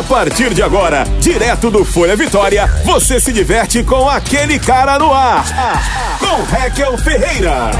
A partir de agora, direto do Folha Vitória, você se diverte com aquele cara no ar. Com Raquel Ferreira.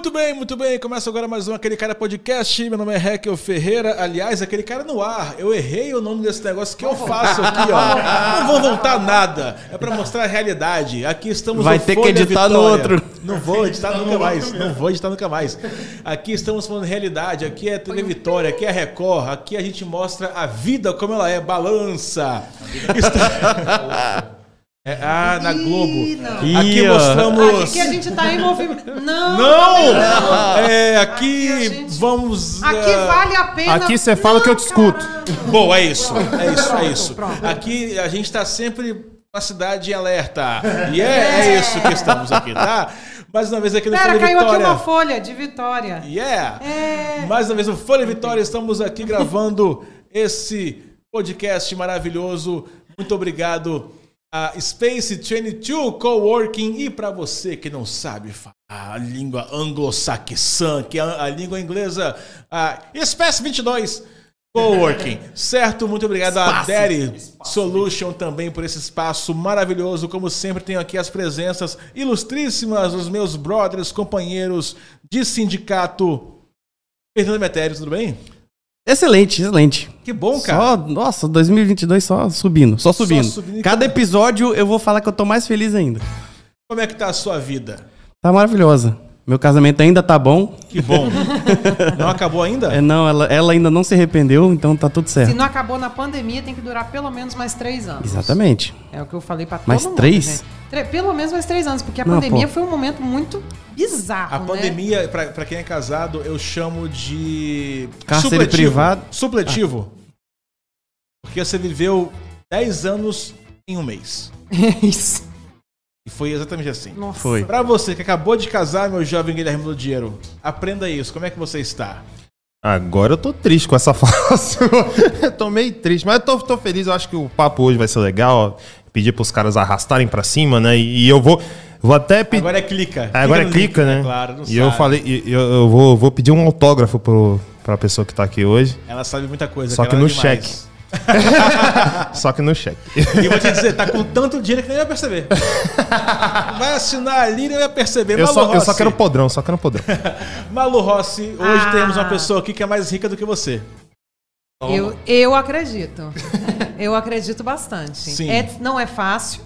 Muito bem, muito bem. Começa agora mais um Aquele Cara Podcast. Meu nome é Raquel Ferreira. Aliás, aquele cara no ar. Eu errei o nome desse negócio que eu faço aqui, ó. Não vou voltar nada. É pra mostrar a realidade. Aqui estamos Vai no ter que editar no Vitória. outro. Não vou editar nunca mais. Não vou editar nunca mais. Aqui estamos falando realidade. Aqui é TV Vitória. Aqui é Record. Aqui a gente mostra a vida como ela é. Balança. Está- É, ah, na Globo. não. Aqui Ih, ó. mostramos. Aqui a gente tá em movimento. Não! Não! É, aqui, Aqui gente- vamos. Aqui ah, vale a pena. Aqui você fala que eu te escuto. Bom, é isso. É isso, é isso. Pronto. Aqui a gente tá sempre na cidade em alerta. E é, é isso que estamos aqui, tá? Mais uma vez aqui no Pera, Folha caiu aqui Vitória. uma folha de vitória. Yeah! É. Mais uma vez no Folha Vitória, estamos aqui gravando esse podcast maravilhoso. Muito obrigado a Space 22 Coworking e para você que não sabe falar a língua anglo-saxã, que é a, língua inglesa, a Space 22 Coworking, certo? Muito obrigado a Daddy Solution também por esse espaço maravilhoso. Como sempre, tenho aqui as presenças ilustríssimas dos meus brothers, companheiros de sindicato. Fernando Metério, tudo bem? Excelente, excelente. Que bom, cara. Só, nossa, 2022 só subindo, só subindo. subindo. Cada episódio eu vou falar que eu tô mais feliz ainda. Como é que tá a sua vida? Tá maravilhosa. Meu casamento ainda tá bom. Que bom. não acabou ainda? É, não, ela, ela ainda não se arrependeu, então tá tudo Se certo. não acabou na pandemia, tem que durar pelo menos mais três anos. Exatamente. É o que eu falei pra todo Mais mundo. três? gente. Tre- Pelo menos mais três anos, porque a Não, pandemia pô. foi um momento muito bizarro. A né? pandemia, pra, pra quem é casado, eu chamo de. Cárcere privado. Supletivo. Porque você viveu 10 anos em um mês. É isso. E foi exatamente assim. Nossa. Foi. Pra você que acabou de casar, meu jovem Guilherme do Dinheiro, aprenda isso. Como é que você está? Agora eu tô triste com essa fase. eu tô meio triste, mas eu tô, tô feliz. Eu acho que o papo hoje vai ser legal. Pedir pros caras arrastarem pra cima, né? E, e eu vou, vou até pedir. Agora é clica. É, agora é clica, link, né? Claro, não e eu sabe. falei, e eu, eu vou, vou pedir um autógrafo pro, pra pessoa que tá aqui hoje. Ela sabe muita coisa. Só que no é demais. cheque. Só que no cheque. E eu vou te dizer, tá com tanto dinheiro que nem vai perceber. Vai assinar ali e nem vai perceber. Eu Malu só, eu só Rossi. quero podrão, só quero podrão. Malu Rossi, hoje Ah. temos uma pessoa aqui que é mais rica do que você. Eu, eu acredito. eu acredito bastante. Sim. É- não é fácil,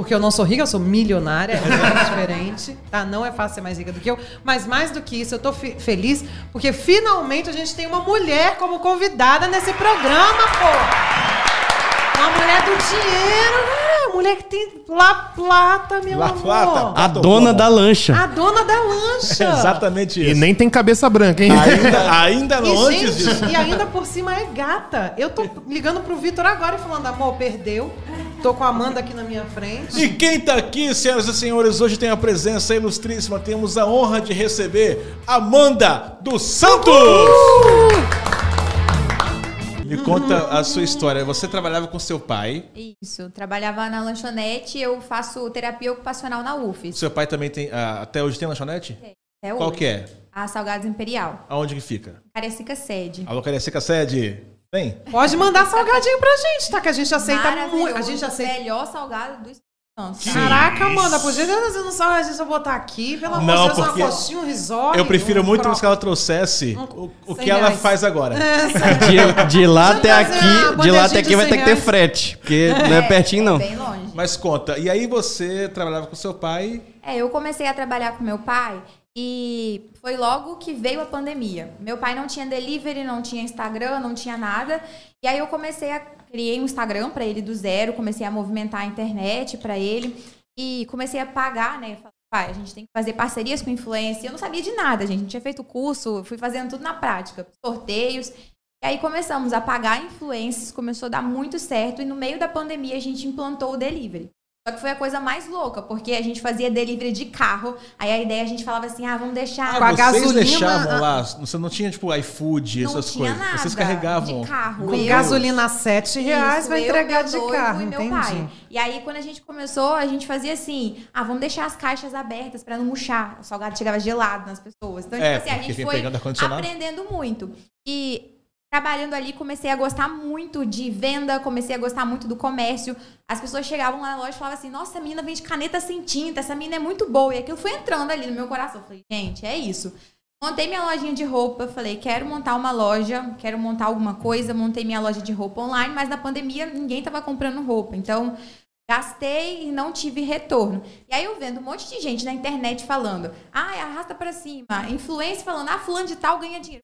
porque eu não sou rica, eu sou milionária, é muito diferente. Tá? Não é fácil ser mais rica do que eu. Mas mais do que isso, eu tô fe- feliz porque finalmente a gente tem uma mulher como convidada nesse programa, pô! Uma mulher do dinheiro, né? Uma mulher que tem La Plata, meu La amor. Plata. A dona da lancha. A dona da lancha. Exatamente E isso. nem tem cabeça branca, hein? Ainda, ainda não, E, antes gente, disso. e ainda por cima é gata. Eu tô ligando pro Vitor agora e falando, amor, perdeu. Tô com a Amanda aqui na minha frente. E quem tá aqui, senhoras e senhores, hoje tem a presença ilustríssima. Temos a honra de receber Amanda dos Santos! Me conta a sua história. Você trabalhava com seu pai. Isso, trabalhava na lanchonete, eu faço terapia ocupacional na UFES. Seu pai também tem. ah, até hoje tem lanchonete? Até Qual hoje. que é? A Salgados Imperial. Aonde que fica? Cariacica Sede. Alô, Cariacica Sede? Vem. Pode mandar salgadinho pra gente, tá? Que a gente aceita muito. A gente aceita. Melhor salgado do Santo. Caraca, Amanda, podia fazer um salgadinho pra botar aqui, pelo amor Não, de Deus, porque uma coxinha, um risole. Eu prefiro um muito mais que ela trouxesse o, o que ela reais. faz agora. De, de lá até eu aqui, de lá até aqui vai ter 100 que ter frete. Porque não é pertinho, não. Bem longe. Mas conta, e aí você trabalhava com seu pai. É, eu comecei a trabalhar com meu pai e foi logo que veio a pandemia. Meu pai não tinha delivery, não tinha Instagram, não tinha nada. E aí eu comecei a criei um Instagram para ele do zero, comecei a movimentar a internet para ele e comecei a pagar, né? Falei, Pai, a gente tem que fazer parcerias com influência. Eu não sabia de nada, gente. Não tinha feito curso, fui fazendo tudo na prática, sorteios. E aí começamos a pagar influências, começou a dar muito certo e no meio da pandemia a gente implantou o delivery. Só que foi a coisa mais louca, porque a gente fazia delivery de carro. Aí a ideia a gente falava assim: ah, vamos deixar. Com a Vocês gasolina- deixavam lá, você não tinha tipo iFood, Não essas tinha coisas. nada Vocês carregavam. de carro. Com Eu- gasolina a 7 reais, vai entregar de carro, e meu entendi. pai. E aí, quando a gente começou, a gente fazia assim: ah, vamos deixar as caixas abertas pra não murchar. O salgado chegava gelado nas pessoas. Então, É, tipo assim, a gente foi aprendendo muito. E trabalhando ali, comecei a gostar muito de venda, comecei a gostar muito do comércio. As pessoas chegavam lá na loja e falavam assim: nossa, a menina vende caneta sem tinta, essa menina é muito boa. E aquilo foi entrando ali no meu coração. Falei, gente, é isso. Montei minha lojinha de roupa, falei, quero montar uma loja, quero montar alguma coisa, montei minha loja de roupa online, mas na pandemia ninguém tava comprando roupa. Então, gastei e não tive retorno. E aí eu vendo um monte de gente na internet falando, ah, arrasta pra cima, influência falando, ah, fulano de tal ganha dinheiro.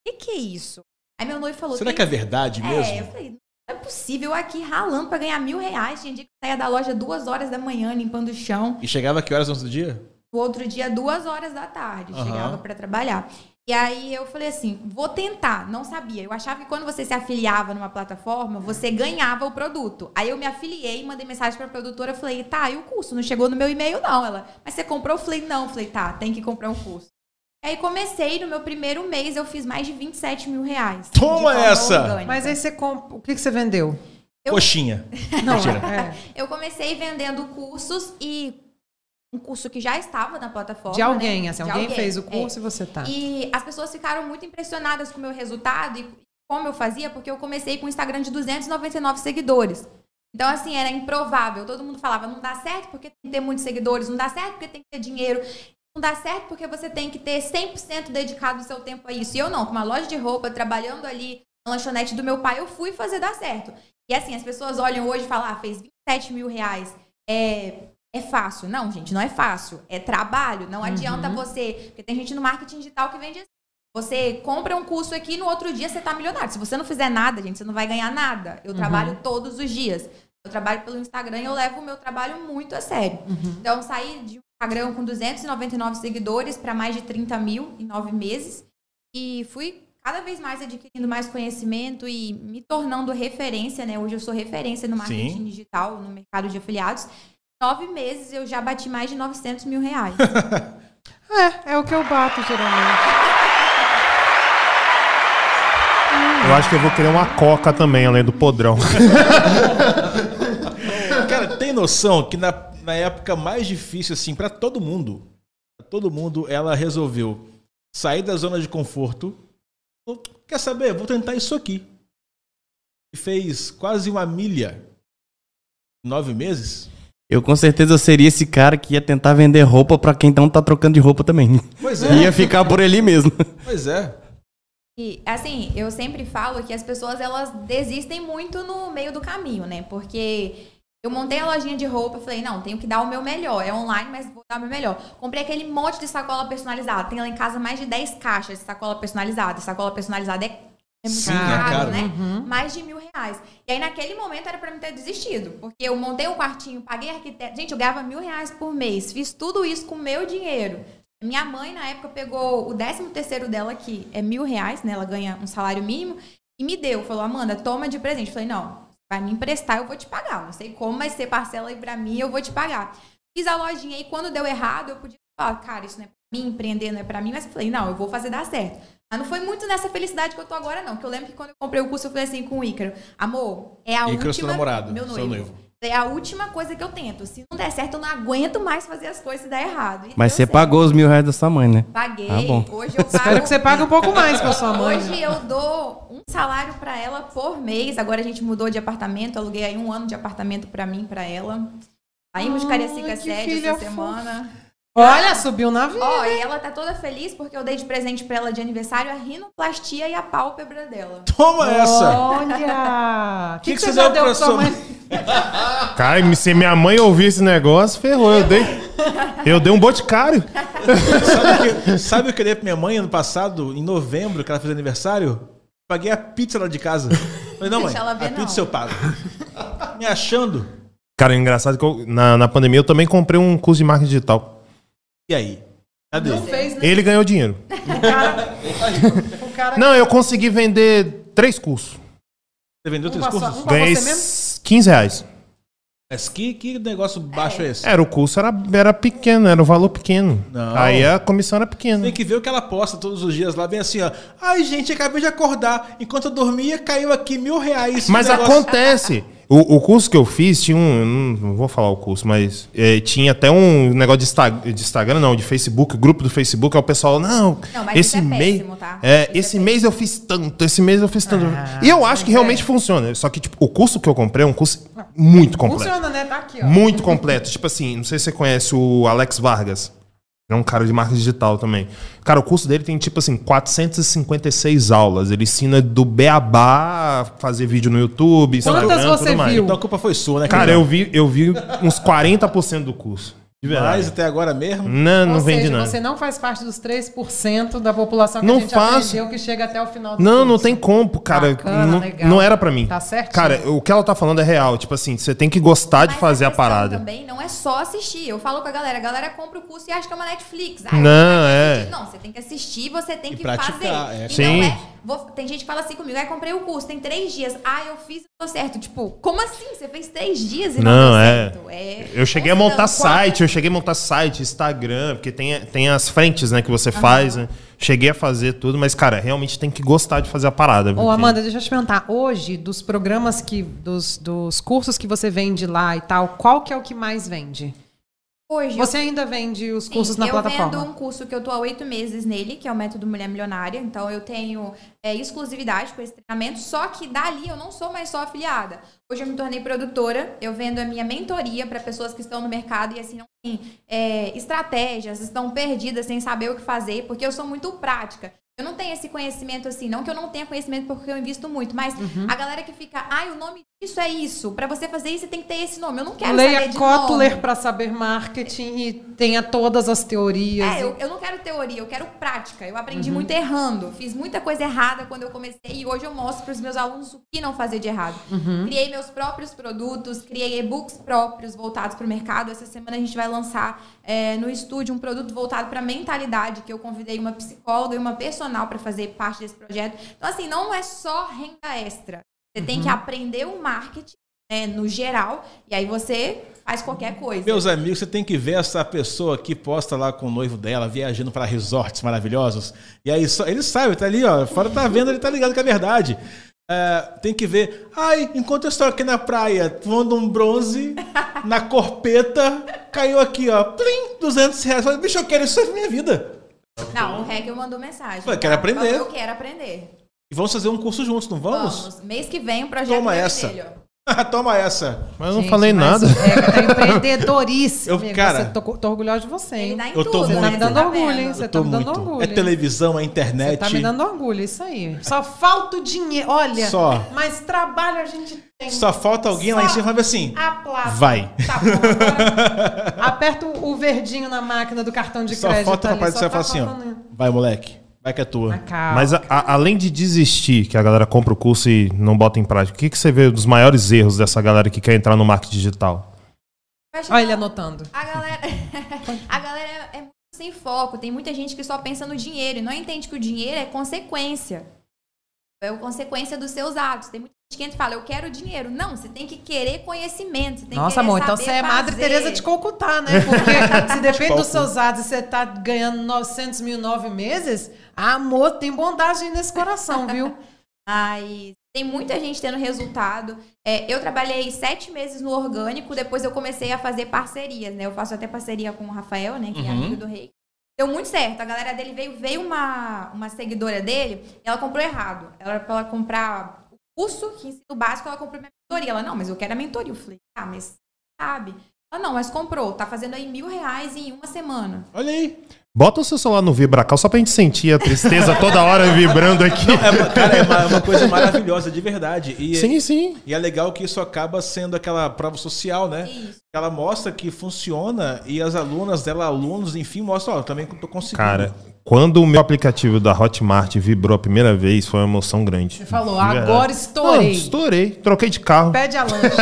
O que, que é isso? Aí meu noivo falou, Será "Tem que é verdade é, eu mesmo? falei, não é possível eu aqui ralando pra ganhar mil reais. Tinha dia que eu saía da loja duas horas da manhã limpando o chão. E chegava a que horas no outro dia? No outro dia, duas horas da tarde, Aham. chegava pra trabalhar. E aí eu falei assim, vou tentar. Não sabia. Eu achava que quando você se afiliava numa plataforma, você ganhava o produto. Aí eu me afiliei, mandei mensagem pra produtora, falei, tá, e o curso? Não chegou no meu e-mail, não. Ela, mas você comprou? Eu falei, não. Eu falei, tá, tem que comprar um curso. Aí comecei, no meu primeiro mês, eu fiz mais de 27 mil reais. Toma essa! orgânica. Mas aí você compra. O que, que você vendeu? Eu- Coxinha. Não, é. Eu comecei vendendo cursos e um curso que já estava na plataforma. De alguém, né? assim, De alguém, fez o é. curso e você tá. E as pessoas ficaram muito impressionadas com o meu resultado e como eu fazia, porque eu comecei com um Instagram de 299 seguidores. Então, assim, era improvável. Todo mundo falava, não dá certo porque tem que ter muitos seguidores, não dá certo porque tem que ter dinheiro, não dá certo porque você tem que ter 100% dedicado o seu tempo a isso. E eu não, com uma loja de roupa, trabalhando ali na lanchonete do meu pai, eu fui fazer dar certo. E assim, as pessoas olham hoje e falam, ah, fez 27 mil reais. É, é fácil. Não, gente, não é fácil. É trabalho. Não adianta você. Porque tem gente no marketing digital que vende assim. Você compra um curso aqui no outro dia você tá milionário. Se você não fizer nada, gente, você não vai ganhar nada. Eu trabalho todos os dias. Eu trabalho pelo Instagram e eu levo o meu trabalho muito a sério. Então, saí de um Instagram com 299 seguidores para mais de 30 mil em nove meses. E fui cada vez mais adquirindo mais conhecimento e me tornando referência, né? Hoje eu sou referência no marketing Sim. digital, no mercado de afiliados. Em nove meses eu já bati mais de 900 mil reais. É, é o que eu bato geralmente. Eu acho que eu vou querer uma coca também, além do podrão. Cara, tem noção que na, na época mais difícil, assim, pra todo mundo, pra todo mundo, ela resolveu sair da zona de conforto. Quer saber? Vou tentar isso aqui. E fez quase uma milha em nove meses. Eu com certeza seria esse cara que ia tentar vender roupa pra quem não tá trocando de roupa também. Pois é, Ia ficar por ali mesmo. pois é. E assim, eu sempre falo que as pessoas elas desistem muito no meio do caminho, né? Porque eu montei a lojinha de roupa, falei, não, tenho que dar o meu melhor. É online, mas vou dar o meu melhor. Comprei aquele monte de sacola personalizada. Tem lá em casa mais de 10 caixas de sacola personalizada. Sacola personalizada é, é muito Sim, é caro, caro. né? Uhum. Mais de mil reais. E aí, naquele momento, era pra mim ter desistido. Porque eu montei um quartinho, paguei arquiteto. Gente, eu ganhava mil reais por mês. Fiz tudo isso com o meu dinheiro. Minha mãe, na época, pegou o 13 terceiro dela, que é mil reais, né? Ela ganha um salário mínimo, e me deu. Falou, Amanda, toma de presente. Eu falei, não, vai me emprestar, eu vou te pagar. Não sei como, mas você parcela aí pra mim, eu vou te pagar. Fiz a lojinha e quando deu errado, eu podia falar, cara, isso não é pra mim, empreender não é pra mim, mas eu falei, não, eu vou fazer dar certo. Mas não foi muito nessa felicidade que eu tô agora, não. Porque eu lembro que quando eu comprei o curso, eu falei assim com o Ícaro, amor, é a Ícaro, seu última... namorado, meu seu noivo. noivo. É a última coisa que eu tento. Se não der certo, eu não aguento mais fazer as coisas e dar errado. E Mas você certo. pagou os mil reais da sua mãe, né? Paguei. Tá bom. Hoje eu pago. Espero que você pague um pouco mais pra sua mãe. Hoje eu dou salário pra ela por mês. Agora a gente mudou de apartamento. Aluguei aí um ano de apartamento pra mim, pra ela. Saímos de Cariacica Sede essa semana. Olha, subiu na vida. Ó, e ela tá toda feliz porque eu dei de presente pra ela de aniversário a rinoplastia e a pálpebra dela. Toma essa! Olha! O que, Que que, que você você já deu pra sua sua mãe? Cara, se minha mãe ouvir esse negócio, ferrou. Eu dei, eu dei um boticário. Sabe o que, sabe o que eu dei pra minha mãe ano passado, em novembro, que ela fez aniversário? Paguei a pizza lá de casa. Falei, não, mãe, Deixa ela ver, a não. pizza eu pago. Me achando. Cara, é engraçado que eu- na, na pandemia eu também comprei um curso de marketing digital. E aí? Cadê? Não fez, né? Ele ganhou dinheiro. O cara, o cara Não, eu consegui vender três cursos. Você vendeu três cursos? um Ganhei você mesmo? 15 reais. Mas que, que negócio baixo é esse? Era, o curso era, era pequeno, era o valor pequeno. Não. Aí a comissão era pequena. Tem que ver o que ela posta todos os dias lá, bem assim, ó. Ai, gente, acabei de acordar. Enquanto eu dormia, caiu aqui mil reais. Mas negócio- acontece. O, o curso que eu fiz tinha um. Não, vou falar o curso, mas é, tinha até um negócio de, Insta- de Instagram, não, de Facebook, grupo do Facebook. Aí o pessoal, não, Não, mas esse é mês. péssimo, tá? É, é esse mês eu fiz tanto, esse mês eu fiz tanto. e eu acho que realmente funciona. Só que, tipo, o curso que eu comprei é um curso muito completo. Funciona, né? Tá aqui, ó. Muito completo. tipo assim, não sei se você conhece o Alex Vargas. É um cara de marketing digital também. Cara, o curso dele tem, tipo assim, 456 aulas. Ele ensina do beabá a fazer vídeo no YouTube, Quantas Instagram, você tudo mais. viu? Então a culpa foi sua, né, Cara, eu vi, eu vi uns 40% do curso. De verdade. Mas até agora mesmo. Não, não Ou vendi seja, nada. você não faz parte dos 3% da população que Não a gente faço. aprendeu que chega até o final do Não, curso. não tem como, cara. Bacana, não, legal. não era pra mim. Tá certinho. Cara, o que ela tá falando é real. Tipo assim, você tem que gostar de Mas fazer a questão parada. também não é só assistir. Eu falo com a galera, a galera compra o curso e acha que é uma Netflix. Ah, Não, é. assistir. Não, você tem que assistir, você tem E que praticar, fazer. é. E Sim. não é. Vou- tem gente que fala assim comigo, ah, comprei o curso, tem três dias. Ah, eu fiz e deu certo. Tipo, como assim? Você fez três dias e não, Não, deu é. certo? É, Eu cheguei a montar quatro- site, eu cheguei a montar site, Instagram, porque tem, tem as frentes, né, que você faz, né? Cheguei a fazer tudo, mas, cara, realmente tem que gostar de fazer a parada. Ô, porque- Amanda, deixa eu te perguntar. Hoje, dos programas que. Dos, dos cursos que você vende lá e tal, qual que é o que mais vende? Hoje, Você ainda vende os Sim, cursos na eu plataforma? vendo um curso que eu tô há oito meses nele, que é o Método Mulher Milionária. Então, eu tenho é, exclusividade com esse treinamento, só que dali eu não sou mais só afiliada. Hoje eu me tornei produtora, eu vendo a minha mentoria para pessoas que estão no mercado e assim não têm é, estratégias, estão perdidas sem saber o que fazer, porque eu sou muito prática. Eu não tenho esse conhecimento assim, não que eu não tenha conhecimento porque eu invisto muito, mas Uhum. a galera que fica, ai, o nome disso é isso. Para você fazer isso, você tem que ter esse nome. Eu não quero Leia saber de Kotler para saber marketing e tenha todas as teorias. É, eu, eu não quero teoria, eu quero prática. Eu aprendi muito errando, fiz muita coisa errada quando eu comecei e hoje eu mostro para os meus alunos o que não fazer de errado. Criei meus próprios produtos, criei e-books próprios voltados para o mercado. Essa semana a gente vai lançar é, no estúdio um produto voltado para mentalidade, que eu convidei uma psicóloga e uma personal para fazer parte desse projeto. Então, assim, não é só renda extra. Você tem que aprender o marketing né, no geral e aí você faz qualquer coisa. Meus amigos, você tem que ver essa pessoa que posta lá com o noivo dela, viajando para resorts maravilhosos. E aí, só, ele sabe, tá ali, ó. Fora tá vendo, ele tá ligado que é verdade. É, tem que ver. Ai, enquanto eu estou aqui na praia, voando um bronze, na corpeta, caiu aqui, ó. Plim, 200 reais. Eu falei, Bicho, eu quero isso na minha vida. Não, o Hegel mandou mensagem. Ué, quero aprender. Eu quero aprender. E vamos fazer um curso juntos, não vamos? Mês que vem o projeto Toma essa. Toma essa. Mas eu não Gente, falei mas nada. É, tá empreendedoríssimo. Eu- cara, Você- tô, tô orgulhosa de você, hein? Ele dá em Eu tô tudo, muito. né? Tá me dando Você tá orgulho, hein? Você tá me dando muito. orgulho. É televisão, é internet. Você tá me dando orgulho, isso aí. Só falta o dinheiro. Olha, Só. mas trabalho a gente tem. Só falta alguém lá em Só cima e fala assim. Aplauda. Vai. Tá bom, aperta o o verdinho na máquina do cartão de Só crédito. falta o ali, rapaz do só céu tá falar assim, ó. Vai, moleque. Vai que é tua. Calma. Mas a- a- além de desistir, que a galera compra o curso e não bota em prática, o que, que você vê dos maiores erros dessa galera que quer entrar no marketing digital? Olha ele anotando. A galera, a galera é muito sem foco. Tem muita gente que só pensa no dinheiro e não entende que o dinheiro é consequência. É consequência dos seus atos. Tem muita gente que entra e fala, eu quero dinheiro. Não, você tem que querer conhecimento. Você tem Nossa, que querer amor, então você é Madre. Teresa de Calcutá, né? Porque se depende dos seus atos e você tá ganhando 900 mil nove meses, amor, tem bondade nesse coração, viu? Mas tem muita gente tendo resultado. É, eu trabalhei sete meses no orgânico, depois eu comecei a fazer parcerias, né? Eu faço até parceria com o Rafael, né? Que é amigo do rei. Deu muito certo. A galera dele veio, veio uma, uma seguidora dele e ela comprou errado. Ela era pra ela comprar curso que ensina o básico, ela comprou minha mentoria. Ela, não, mas eu quero a mentoria. Eu falei, ah, mas sabe? Ela, não, mas comprou. Tá fazendo aí mil reais em uma semana. Olha aí. Bota o seu celular no Vibracal só pra gente sentir a tristeza toda hora vibrando aqui. É, uma- cara, é uma, é uma coisa maravilhosa, de verdade. E, Sim, sim. e é legal que isso acaba sendo aquela prova social, né? Isso. Ela mostra que funciona e as alunas dela, alunos, enfim, mostram, ó, eu também tô conseguindo. Cara, quando o meu aplicativo da Hotmart vibrou a primeira vez, foi uma emoção grande. Você falou, agora estourei. Não, estourei. Troquei de carro. Pede a lanche.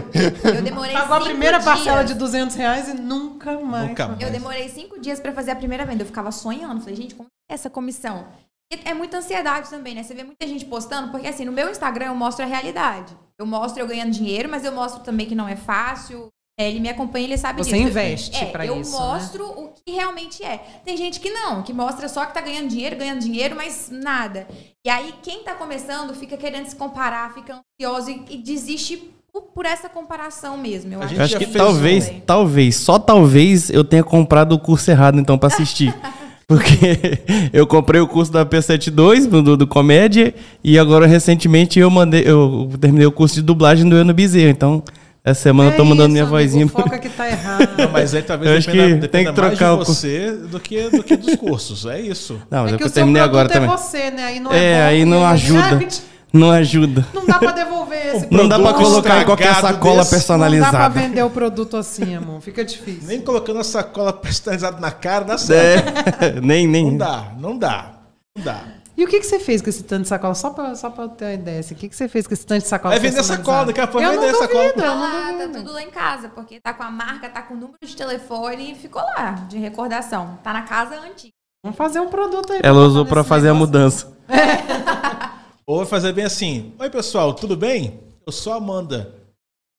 Eu demorei Pagou a primeira parcela dias. de 200 reais e nunca mais. Nunca mais. Eu demorei cinco dias pra fazer a primeira venda. Eu ficava sonhando. Falei, gente, como é essa comissão? E é muita ansiedade também, né? Você vê muita gente postando, porque assim, no meu Instagram eu mostro a realidade. Eu mostro eu ganhando dinheiro, mas eu mostro também que não é fácil. É, ele me acompanha, ele sabe Você disso. investe é, pra eu isso, né? mostro o que realmente é. Tem gente que não, que mostra só que tá ganhando dinheiro, ganhando dinheiro, mas nada. E aí, quem tá começando fica querendo se comparar, fica ansioso e, e desiste por, essa comparação mesmo. Eu acho. acho já que fez talvez, um- talvez, só talvez eu tenha comprado o curso errado então pra assistir. Porque eu comprei o curso da P72 do, do comédia e agora recentemente eu mandei, eu terminei o curso de dublagem do Ano Bezerra. Então, essa semana eu tô É mandando isso, minha amigo, vozinha. É que tá errado. Não, mas aí talvez Eu acho dependa, que tem que mais trocar de o- você do que, do que dos cursos. É isso. Não, mas é é que que o eu seu terminei agora é também. você, né? Aí não é, É, bom, aí não né? ajuda. Gente, Não ajuda. Não dá pra devolver esse Não dá pra produto colocar em qualquer estragado sacola desse, Não dá pra personalizada. vender o produto assim, amor. Fica difícil. Nem colocando a sacola personalizada na cara dá certo. É, nem, nem. Não dá, não dá. Não dá. E o que, que você fez com esse tanto de sacola? Só pra, só pra eu ter uma ideia. assim, O que, que você fez com esse tanto de sacola? Vai vender personalizada? sacola, daqui a pouco vender sacola. duvido, eu não Ah, tá tudo lá em casa, porque tá com a marca, tá com o número de telefone e ficou lá, de recordação. Tá na casa antiga. Vamos fazer um produto aí. Ela botar usou pra fazer a negócio. mudança. Ou vai fazer bem assim. Oi, pessoal, tudo bem? Eu sou a Amanda.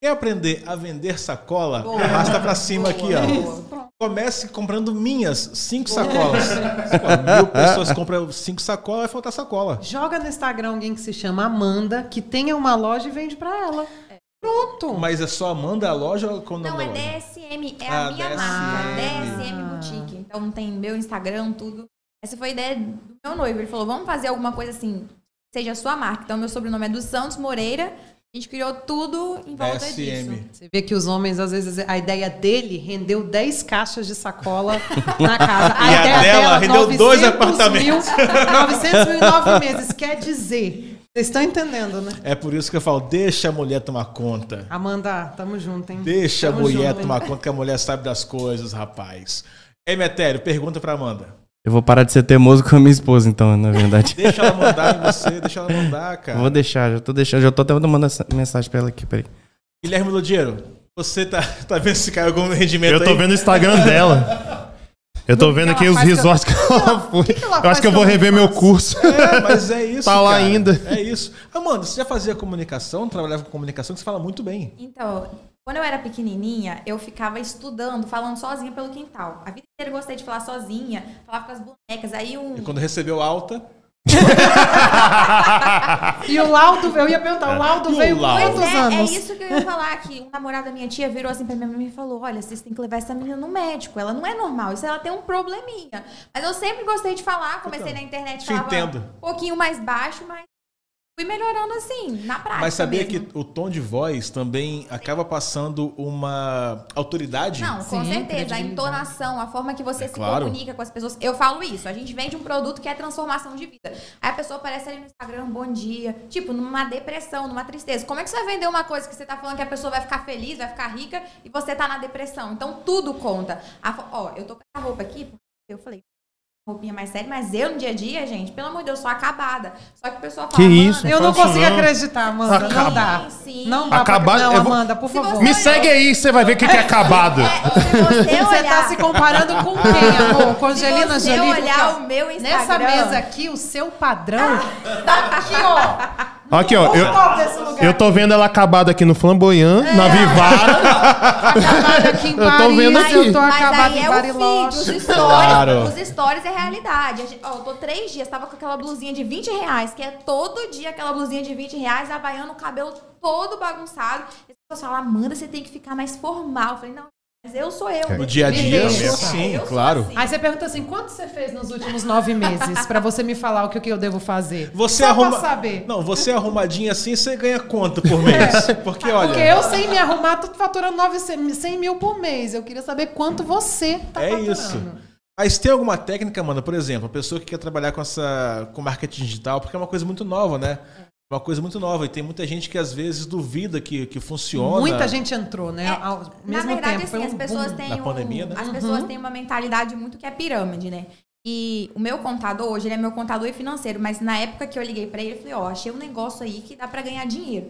Quer aprender a vender sacola? Boa. Arrasta pra cima aqui, ó. Comece comprando minhas cinco sacolas. Pô, mil pessoas compram cinco sacolas, vai faltar sacola. Joga no Instagram alguém que se chama Amanda, que tenha uma loja e vende pra ela. Pronto. Mas é só Amanda a loja ou qual o Não, nome é loja? DSM, é Ah, a minha DSM. marca. DSM Boutique. Então tem meu Instagram, tudo. Essa foi a ideia do meu noivo. Ele falou: vamos fazer alguma coisa assim, seja a sua marca. Então, meu sobrenome é dos Santos Moreira. A gente criou tudo em volta DSM. disso. Você vê que os homens, às vezes, a ideia dele rendeu 10 caixas de sacola na casa. E a ideia dela rendeu 900 dois mil- apartamentos. 900 mil em nove meses. Quer dizer, vocês estão entendendo, né? É por isso que eu falo, deixa a mulher tomar conta. Amanda, tamo junto, hein? Deixa a Tamo mulher junto, hein? tomar conta, que a mulher sabe das coisas, rapaz. Ei, Metério, pergunta pra Amanda. Eu vou parar de ser teimoso com a minha esposa, então, na verdade. Deixa ela mandar em você, deixa ela mandar, cara. Vou deixar, já tô deixando, já tô até mandando essa mensagem pra ela aqui, peraí. Guilherme Ludiero, você tá, tá vendo se caiu algum rendimento Eu tô aí? vendo o Instagram dela. Eu tô vendo aqui os faz que resorts que ela foi. que ela Eu acho que eu vou rever meu curso. É, mas é isso, Tá lá cara. ainda. É isso. Amanda, você já fazia comunicação, trabalhava com comunicação, que você fala muito bem. Então, quando eu era pequenininha, eu ficava estudando, falando sozinha pelo quintal. A vida inteira eu gostei de falar sozinha, falava com as bonecas. Aí um. E quando recebeu alta, E o laudo, eu ia perguntar, o laudo E o veio laudo? quantos é, é anos? isso que eu ia falar, que um namorado da minha tia virou assim pra minha mãe e falou, olha, vocês têm que levar essa menina no médico, ela não é normal, isso ela tem um probleminha. Mas eu sempre gostei de falar, comecei Então, na internet, te falava entendo. um pouquinho mais baixo, mas fui melhorando assim, na prática mas sabia mesmo. que o tom de voz também acaba passando uma autoridade? Não, com Sim, certeza. A entonação, a forma que você se claro. comunica com as pessoas. Eu falo isso. A gente vende um produto que é transformação de vida. Aí a pessoa aparece ali no Instagram, bom dia. Tipo, numa depressão, numa tristeza. Como é que você vai vender uma coisa que você tá falando que a pessoa vai ficar feliz, vai ficar rica e você tá na depressão? Então tudo conta. A ó, eu tô com essa roupa aqui, porque eu falei. Roupinha mais séria, mas eu no dia a dia, gente, pelo amor de Deus, sou acabada. Só que o pessoal fala. Que "Mano, isso? Eu não consigo não. acreditar, Amanda. Não dá. Sim, sim. Não dá Acabar- pra... Não, vou- Amanda, por Se favor. você- Me segue aí, você vai ver o que, que é acabado. É, se você Você olhar, tá se comparando com quem, amor? Com se Angelina você Jolie? olhar Porque, ó, o meu Instagram... Nessa mesa aqui, o seu padrão tá aqui, ó. Aqui, ó. Eu, eu tô vendo ela acabada aqui no Flamboyant, na Vivara. acabada aqui em Eu tô Paris, vendo aqui. eu tô Mas acabada aí em é o feed, os stories. Claro. Os stories é realidade. A gente- ó, eu tô três dias, tava com aquela blusinha de 20 reais, que é todo dia aquela blusinha de 20 reais, havaiano, o cabelo todo bagunçado. E as pessoas falam, Amanda, você tem que ficar mais formal. Eu falei, não, eu sou eu. No dia a dia, é sou claro. assim. Aí você pergunta assim, quanto você fez nos últimos nove meses? Pra você me falar o que, que eu devo fazer. Você Só arruma... pra saber. Não, você arrumadinha assim, você ganha quanto por mês? Porque, olha... Porque eu, sem me arrumar, tô faturando 900, 100 mil por mês. Eu queria saber quanto você tá É faturando. isso. Mas tem alguma técnica, Amanda, por exemplo, a pessoa que quer trabalhar com essa com marketing digital, porque é uma coisa muito nova, né? Uma coisa muito nova. E tem muita gente que às vezes duvida que, que funciona. Muita gente entrou, né? É, Ao Na mesmo verdade, tempo. Foi assim, um as pessoas têm Na um- pandemia, né? As pessoas têm uma mentalidade muito que é pirâmide, né? E o meu contador, hoje, ele é meu contador e financeiro, mas na época que eu liguei pra ele, eu falei, ó, achei um negócio aí que dá pra ganhar dinheiro.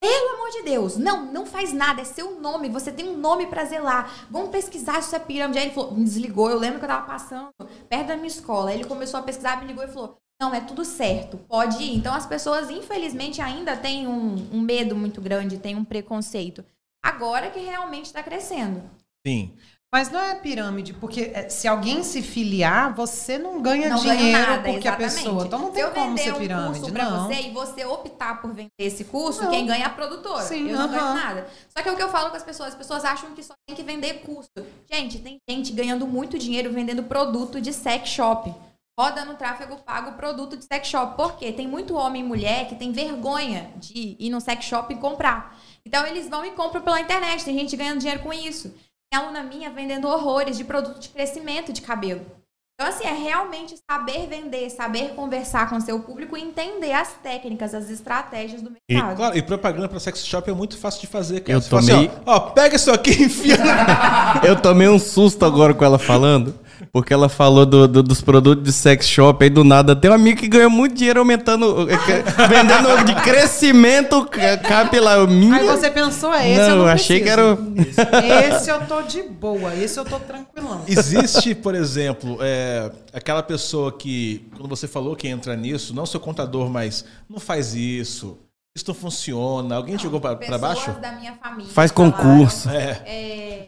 Pelo amor de Deus, não, não faz nada, é seu nome, você tem um nome pra zelar. Vamos pesquisar se isso é pirâmide. Aí ele falou, me desligou, eu lembro que eu tava passando perto da minha escola. Aí ele começou a pesquisar, me ligou e falou: Não, é tudo certo, pode ir. Então as pessoas, infelizmente, ainda têm um, um medo muito grande, têm um preconceito. Agora que realmente está crescendo. Sim. Mas não é pirâmide, porque é, se alguém se filiar, você não ganha não dinheiro nada, porque a exatamente. pessoa. Então não Se tem eu como vender ser um pirâmide, curso pra não. você e você optar por vender esse curso, Não. quem ganha é a produtora. Sim, eu não ganho nada. Só que é o que eu falo com as pessoas, as pessoas acham que só tem que vender curso. Gente, tem gente ganhando muito dinheiro vendendo produto de sex shop. Roda no tráfego pago produto de sex shop. Por quê? Tem muito homem e mulher que tem vergonha de ir no sex shop e comprar. Então eles vão e compram pela internet. Tem gente ganhando dinheiro com isso. Tem aluna minha vendendo horrores de produto de crescimento de cabelo. Então, assim, é realmente saber vender, saber conversar com o seu público e entender as técnicas, as estratégias do E, mercado. Claro, e propaganda pra sex shop é muito fácil de fazer, cara. Eu Você assim, tomei- ó, ó, pega isso aqui e enfia. Eu tomei um susto agora com ela falando, porque ela falou do- do- dos produtos de sex shop, aí do nada tem um amigo que ganhou muito dinheiro aumentando, eh, que- vendendo de crescimento ca- capilar. Minha- Aí você pensou, é esse eu não, não eu achei que era. o- Esse eu tô de boa, esse eu tô tranquilão. Existe, por exemplo, é, aquela pessoa que, quando você falou que entra nisso, não seu contador, mas não faz isso, isso não funciona. Alguém jogou pra, pra Pessoas baixo? da minha família Faz falaram, concurso. É. é,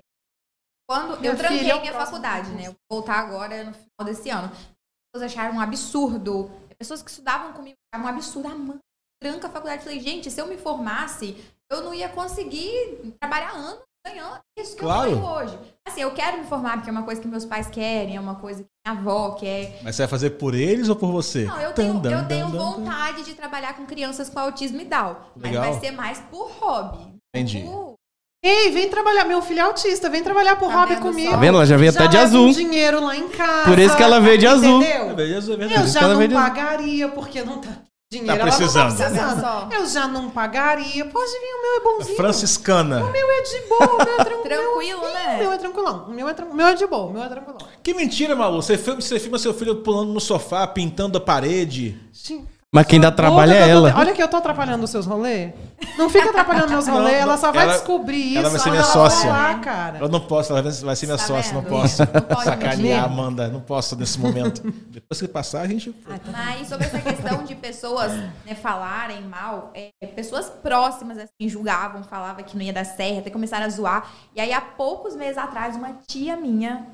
quando Meu eu tranquei filho é minha faculdade, né? Eu vou voltar agora no final desse ano. As pessoas acharam um absurdo. Pessoas que estudavam comigo acharam um absurdo. Ah, mãe, tranca a faculdade. Eu falei, gente, se eu me formasse, eu não ia conseguir trabalhar anos ganhando isso que Claro. eu ganho hoje. Assim, eu quero me formar porque é uma coisa que meus pais querem, é uma coisa que minha avó quer. Mas você vai fazer por eles ou por você? Não, eu tenho, dan, eu tenho dan, dan, dan. vontade de trabalhar com crianças com autismo e Down. Mas vai ser mais por hobby. Entendi. Por- Ei, vem trabalhar, meu filho é autista, vem trabalhar por Tá hobby comigo. Tá vendo? Ela já veio até de azul. um dinheiro lá em casa. Por isso que ela veio de azul. Entendeu? Beleza, é Eu verdade. já ela não veio de azul. pagaria, porque não tá dinheiro. Tá ela não precisando. Tá precisando. Eu já não pagaria. Pode vir, o meu é bonzinho. Franciscana. O meu é de boa, o meu é tranquilo. Tranquilo, O né? meu é tranquilão. O meu é, o meu é de boa, o meu é tranquilão. Que mentira, Malu. Você filma, você filma seu filho pulando no sofá, pintando a parede. Sim. Mas quem dá trabalho é ela. Olha que eu tô atrapalhando os seus rolês. Não fica atrapalhando meus rolês, Não, ela não, só vai ela- descobrir isso. ela vai ser minha ela sócia. cara. Eu não posso, ela vai ser minha Tá sócia, não vendo? posso. Não pode Sacanear, mentir. Amanda. Não posso nesse momento. Depois que passar, a gente. Mas sobre essa questão de pessoas né, falarem mal, é, pessoas próximas assim julgavam, falavam que não ia dar certo, até começaram a zoar. E aí, há poucos meses atrás, uma tia minha,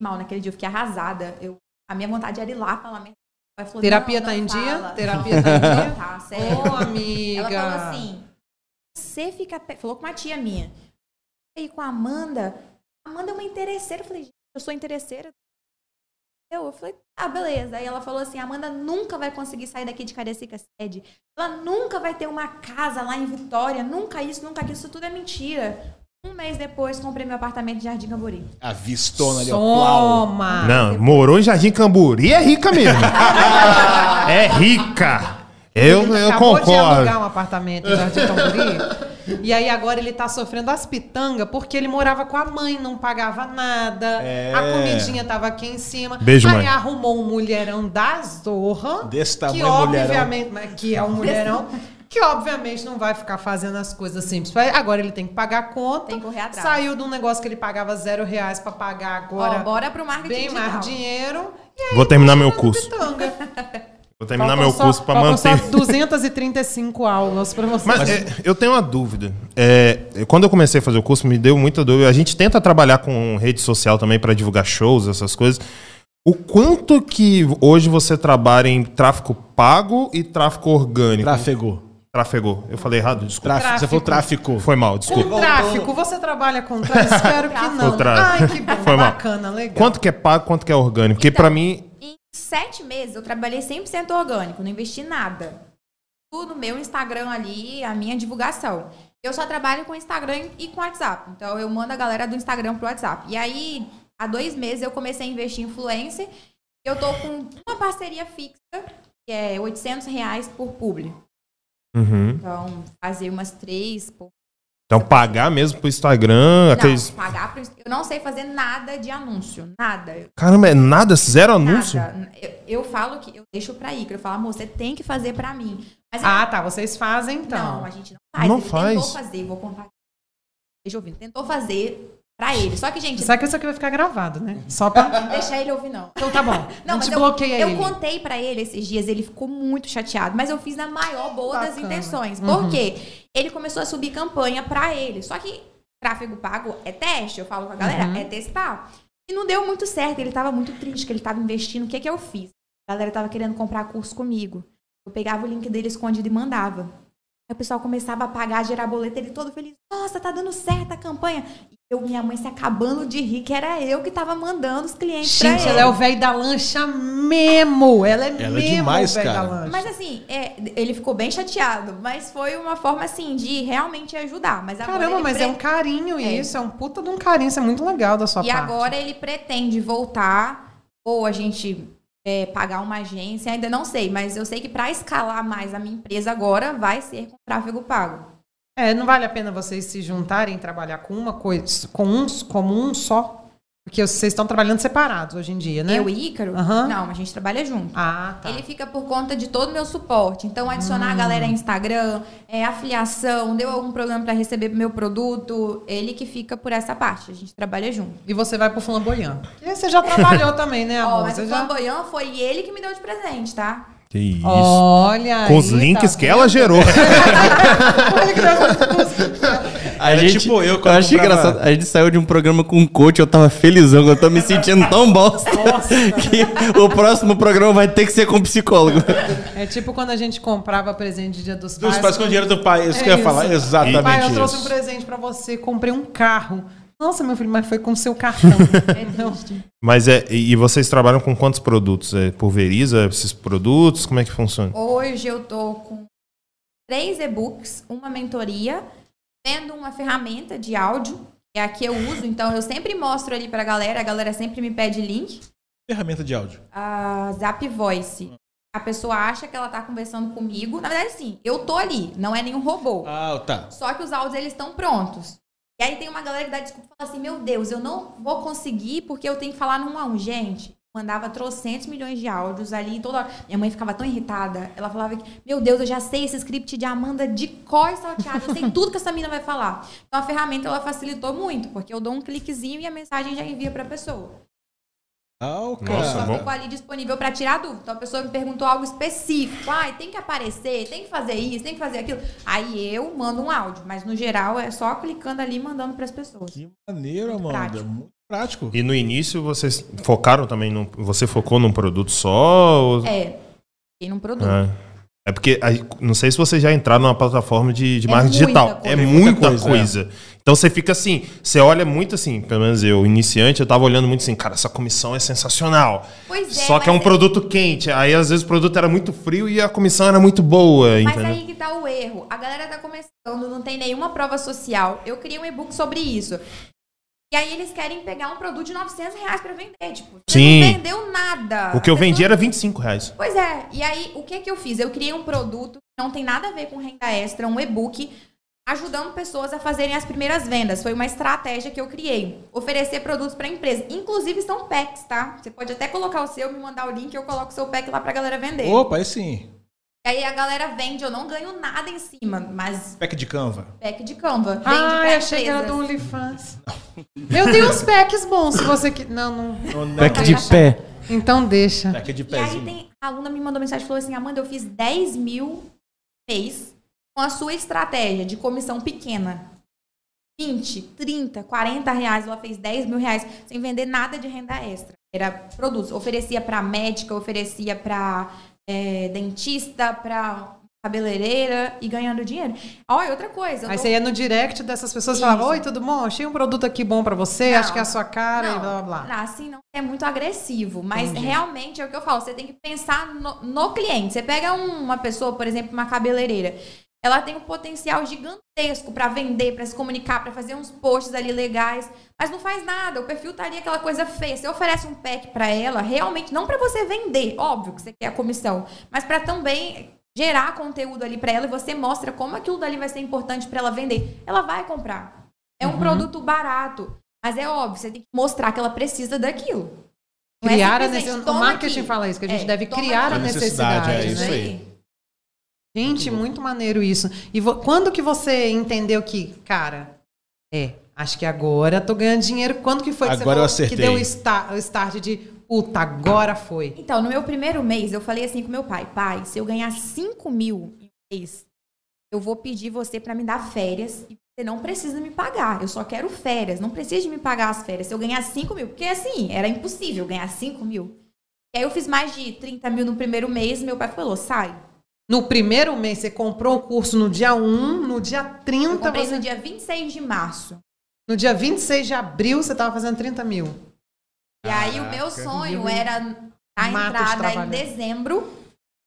mal, naquele dia eu fiquei arrasada. Eu, a minha vontade era ir lá falar merda. Falou, Terapia "Não, tá em dia? fala." Terapia tá em dia? Tá, sério. Ô, amiga. Ela falou assim: você fica. Falou com uma tia minha. E com a Amanda. Amanda é uma interesseira. Eu falei, gente, eu sou interesseira. Eu, falei, ah, beleza. Aí ela falou assim: Amanda nunca vai conseguir sair daqui de Carecica Sede. Ela nunca vai ter uma casa lá em Vitória. Nunca isso, nunca aquilo. Isso tudo é mentira. Um mês depois, comprei meu apartamento de Jardim Cambori. A vistona ali, ó. Plau. Toma! Não, morou em Jardim Camburi é rica mesmo. é rica. Eu, Ele eu acabou de alugar concordo. um apartamento em Jardim Cambori. e aí agora ele tá sofrendo as pitangas porque ele morava com a mãe, não pagava nada. É. A comidinha tava aqui em cima. Beijo, aí mãe. arrumou um mulherão da zorra. Desse que tamanho, mulherão. obviamente, mas que é um mulherão. Que obviamente não vai ficar fazendo as coisas simples. Agora ele tem que pagar a conta. Tem que correr atrás. Saiu de um negócio que ele pagava zero reais pra pagar agora Ó, bora pro marketing bem digital. mais dinheiro. E aí Vou terminar meu curso. Vou terminar Faltam meu só- curso pra faltam manter. só 235 aulas pra você. Mas é, eu tenho uma dúvida. É, quando eu comecei a fazer o curso, me deu muita dúvida. A gente tenta trabalhar com rede social também para divulgar shows, essas coisas. O quanto que hoje você trabalha em tráfego pago e tráfego orgânico? Tráfego. Tráfego. Eu falei errado, desculpa. Tráfico. Você falou tráfico. Foi mal, Com desculpa. tráfico, você trabalha com tráfico? Espero que não. Com tráfico. Ai, que bom, Foi mal. bacana, legal. Quanto que é pago, quanto que é orgânico? Porque Então, pra mim, Em sete meses eu trabalhei 100% orgânico, não investi nada. Tudo no meu Instagram ali, a minha divulgação. Eu só trabalho com Instagram e com WhatsApp. Então eu mando a galera do Instagram pro WhatsApp. E aí, há dois meses eu comecei a investir em influencer. Eu tô com uma parceria fixa, que é 800 reais por publi. Uhum. Então, fazer umas três por então pagar mesmo pro Instagram, aqueles. Não, pagar pro... Eu não sei fazer nada de anúncio. Nada. Caramba, é nada, zero anúncio? Nada. Eu, eu falo que eu deixo pra Icra. Eu falo, amor, você tem que fazer pra mim. Mas Ah, tá. Vocês fazem então. Não, a gente não faz. Não Ele faz. tentou fazer, vou contar. Deixa eu ouvir. Tentou fazer, pra ele. Só que, gente, Sabe que isso aqui vai ficar gravado, né? Só pra. não deixa ele ouvir, não. Então tá bom. Não, mas eu, bloqueia eu ele. contei pra ele esses dias, ele ficou muito chateado, mas eu fiz na maior boa das Bacana. intenções. Uhum. Por quê? Ele começou a subir campanha pra ele. Só que tráfego pago é teste, eu falo com a galera, Uhum. é testar. E não deu muito certo, ele tava muito triste, que ele tava investindo. O que que eu fiz? A galera tava querendo comprar curso comigo. Eu pegava o link dele escondido e mandava. Aí o pessoal começava a pagar, gerar boleto, ele todo feliz. Nossa, tá dando certo a campanha. E eu, minha mãe se acabando de rir, que era eu que tava mandando os clientes Gente, ela é o velho da lancha mesmo. Ela é Ela é mesmo demais, o velho da cara. lancha. Mas assim, é, ele ficou bem chateado, mas foi uma forma assim de realmente ajudar. Mas agora Caramba, mas pre- é um carinho É. isso, é um puta de um carinho, isso é muito legal da sua E parte. agora ele pretende voltar, ou a gente é, pagar uma agência, ainda não sei, mas eu sei que para escalar mais a minha empresa agora vai ser com tráfego pago. É, não vale a pena vocês se juntarem trabalhar com uma coisa, com um, como um só? Porque vocês estão trabalhando separados hoje em dia, né? Eu e Ícaro? Aham. Não, a gente trabalha junto. Ah, tá. Ele fica por conta de todo o meu suporte. Então, adicionar a galera em Instagram, é, afiliação, deu algum problema para receber meu produto, ele que fica por essa parte. A gente trabalha junto. E você vai pro flamboyant. E você já trabalhou também, né, Ó, amor? mas você o já... flamboyant foi ele que me deu de presente, tá? Que isso. Olha Com os aí, links tá que ela gerou. Olha que deu- A Era gente, tipo eu eu comprava- engraçado. A gente saiu de um programa com um coach, eu tava felizão, eu tô me sentindo tão bosta que o próximo programa vai ter que ser com psicólogo. É tipo quando a gente comprava presente de dia dos Dos pais. pais com o dinheiro do pai, isso É que eu ia isso. falar, exatamente Pai, eu isso. trouxe um presente pra você, comprei um carro. Nossa, meu filho, mas foi com seu cartão. É triste. Mas é. E vocês trabalham com quantos produtos? É, pulveriza esses produtos? Como é que funciona? Hoje eu tô com três e-books, uma mentoria, vendo uma ferramenta de áudio, que é a que eu uso, então eu sempre mostro ali pra galera, a galera sempre me pede link, Ferramenta de áudio. a Zap Voice. A pessoa acha que ela tá conversando comigo, na verdade sim, eu tô ali, não é nenhum robô. Ah, tá. Só que os áudios eles estão prontos. E aí tem uma galera que dá desculpa e fala assim: Meu Deus, eu não vou conseguir porque eu tenho que falar num a um. Gente, mandava trocentos milhões de áudios ali toda hora. Minha mãe ficava tão irritada. Ela falava que, meu Deus, eu já sei esse script de Amanda de cor salteado. Eu sei tudo que essa mina vai falar. Então a ferramenta ela facilitou muito, porque eu dou um cliquezinho e a mensagem já envia pra pessoa. Ah, o Nossa, cara. Só bom. ficou ali disponível para tirar dúvida. Então a pessoa me perguntou algo específico. Ai, tem que aparecer, tem que fazer isso, tem que fazer aquilo. Aí eu mando um áudio, mas no geral é só clicando ali e mandando para as pessoas. Que maneiro, Muito Amanda. prático. Muito prático. E no início vocês focaram também num. Você focou num produto só? Ou... É, fiquei num produto. É. É porque, não sei se você já entraram numa plataforma de, de É marketing digital. coisa. É muita, muita coisa. coisa, Então você fica assim, você olha muito assim, pelo menos eu, iniciante, eu tava olhando muito assim, cara, essa comissão é sensacional. Pois é, Só que é um mas produto quente. Aí às vezes o produto era muito frio e a comissão era muito boa, Mas entendeu? aí que tá o erro. A galera tá começando, não tem nenhuma prova social. Eu criei um e-book sobre isso. E aí eles querem pegar um produto de 900 reais pra vender. Tipo, você Sim. não vendeu nada. O que eu vendi era 25 reais. Pois é. E aí, o que que eu fiz? Eu criei um produto que não tem nada a ver com renda extra, um e-book, ajudando pessoas a fazerem as primeiras vendas. Foi uma estratégia que eu criei. Oferecer produtos para empresa. Inclusive, são packs, tá? Você pode até colocar o seu, me mandar o link, eu coloco o seu pack lá pra galera vender. Opa, aí sim. E aí a galera vende, eu não ganho nada em cima, mas Pack de Canva. pack de Canva. Vende Ai, pra achei que era do. OnlyFans. Eu tenho uns packs bons, se você que Não, não. Não, não. Pack de pé. Então deixa. Pack de E aí tem, a aluna me mandou mensagem e falou assim, Amanda, eu fiz 10 mil mês com a sua estratégia de comissão pequena. 20, 30, 40 reais, ela fez 10 mil reais sem vender nada de renda extra. Era produtos. Oferecia para médica, oferecia para dentista, para cabeleireira e ganhando dinheiro. Olha, outra coisa. Aí tô- você ia no direct dessas pessoas e falava: Oi, tudo bom? Achei um produto aqui bom pra você, Não. acho que é a sua cara e Não, blá blá blá. não, assim não é muito agressivo, mas Entendi. realmente é o que eu falo, você tem que pensar no, no cliente. Você pega um- uma pessoa, por exemplo, uma cabeleireira, ela tem um potencial gigantesco para vender, para se comunicar, para fazer uns posts ali legais, mas não faz nada. O perfil tá ali aquela coisa feia. Você oferece um pack para ela, realmente não para você vender, óbvio que você quer a comissão, mas para também gerar conteúdo ali para ela e você mostra como aquilo dali vai ser importante para ela vender. Ela vai comprar. É um Uhum. produto barato. Mas é óbvio, você tem que mostrar que ela precisa daquilo. Não é Criar a simplesmente, necessidade. O "Toma marketing aqui". fala isso, que a gente É, deve criar a necessidade, necessidade. é isso né? aí. Gente, muito maneiro isso. E quando que você entendeu que, cara, é, Acho que agora tô ganhando dinheiro. Quando que foi que Agora eu você falou acertei. que deu o start, o start de puta, agora foi? Então, no meu primeiro mês, eu falei assim com meu pai: pai, se eu ganhar 5 mil em um mês, eu vou pedir você pra me dar férias e você não precisa me pagar. Eu só quero férias, não precisa de me pagar as férias. Se eu ganhar 5 mil, porque assim, era impossível ganhar 5 mil. E aí eu fiz mais de 30 mil no primeiro mês, meu pai falou: sai. No primeiro mês, você comprou o curso no dia 1, no dia 30, Eu comprei você- no dia 26 de março. no dia 26 de abril, você tava fazendo 30 mil. E aí o meu sonho era a entrada em dezembro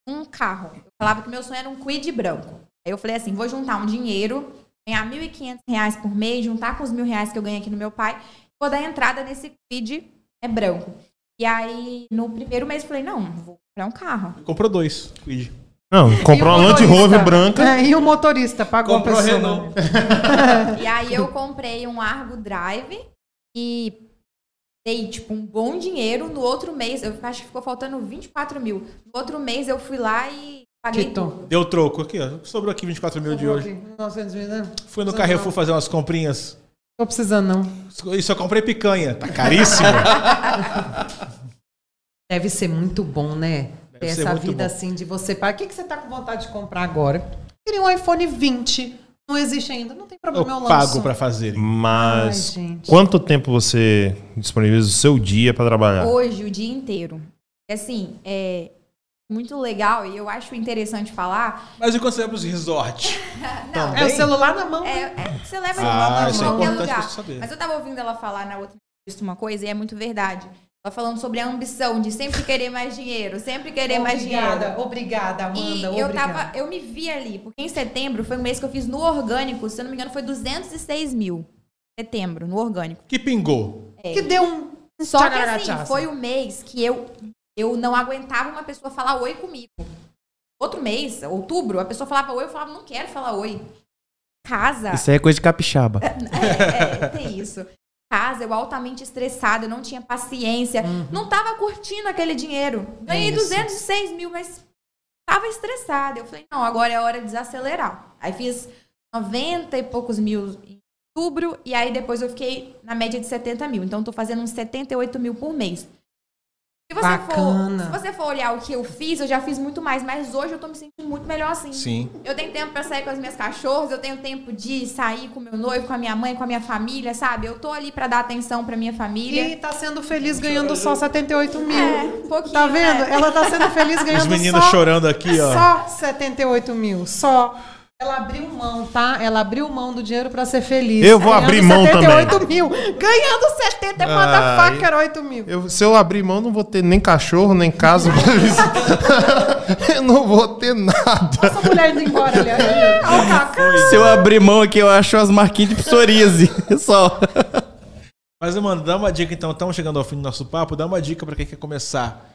um carro. Eu falava que meu sonho era um Quid branco. Aí eu falei assim, vou juntar um dinheiro, ganhar 1.500 reais por mês, juntar com os mil reais que eu ganhei aqui no meu pai, vou dar entrada nesse Quid é branco. E aí, no primeiro mês, eu falei, não, vou comprar um carro. Comprou dois. Quid. Não, comprou uma Land? Rover branca. É, e o motorista pagou Comprou a pessoa. Renault. E aí eu comprei um Argo Drive e dei, tipo, um bom dinheiro. No outro mês, eu acho que ficou faltando 24 mil. No outro mês, eu fui lá e paguei Quitou. tudo. Deu troco aqui, ó. Sobrou aqui 24 mil de Sobrou hoje. aqui, 900 mil, né? Fui no Carrefour não. fazer umas comprinhas. Tô precisando, não. E só comprei picanha. Tá caríssimo. Deve ser muito bom, né? Ter ser essa vida bom. assim de você. Para que, que você tá com vontade de comprar agora? Queria um iPhone 20. Não existe ainda. Não tem Eu problema, eu, lanço. pago pra fazer. Mas Ai, quanto tempo você disponibiliza o seu dia pra trabalhar? Hoje, o dia inteiro. Assim, é muito legal e eu acho interessante falar. Mas e quando você vai pros resort? Não, É o celular na mão. é, é que você leva Ah, em isso é qualquer importante lugar. Mas eu tava ouvindo ela falar na outra entrevista uma coisa e é muito verdade. Ela falando sobre a ambição de sempre querer mais dinheiro, sempre querer mais dinheiro. Obrigada, obrigada, Amanda. E eu obrigada. tava, eu me vi ali, porque em setembro foi um mês que eu fiz no orgânico, se eu não me engano, foi 206 mil. Setembro, no orgânico. Que pingou. Que deu um. Só que assim, foi o mês que eu, eu não aguentava uma pessoa falar oi comigo. Outro mês, outubro, a pessoa falava oi, eu falava, não quero falar oi. Casa. Isso aí é coisa de capixaba. É, é, tem isso. Casa, eu altamente estressada, eu não tinha paciência, não tava curtindo aquele dinheiro. Ganhei É isso. 206 mil, mas tava estressada. Eu falei, não, agora é hora de desacelerar. Aí fiz 90 e poucos mil em outubro, e aí depois eu fiquei na média de 70 mil. Então, tô fazendo uns 78 mil por mês. Se você, Bacana. for, se você for olhar o que eu fiz, eu já fiz muito mais, mas hoje eu tô me sentindo muito melhor assim. Sim. Eu tenho tempo pra sair com as minhas cachorras, eu tenho tempo de sair com meu noivo, com a minha mãe, com a minha família, sabe? Eu tô ali pra dar atenção pra minha família. E tá sendo feliz ganhando só 78 mil. É, um pouquinho. Tá vendo? né? Ela tá sendo feliz ganhando Os meninos só, chorando aqui, ó. só 78 mil. Só. Ela abriu mão, tá? Ela abriu mão do dinheiro pra ser feliz. Eu vou Ganhando abrir mão 78 mil. Ganhando 70, Ah, motherfucker, 8 mil. Eu- se eu abrir mão, não vou ter nem cachorro, nem casa eu não vou ter nada. Essa mulher indo embora ali. O Cacá. Se eu abrir mão aqui, eu acho as marquinhas de psoríase. Só. Mas, mano, dá uma dica então. Estamos chegando ao fim do nosso papo. Dá uma dica pra quem quer começar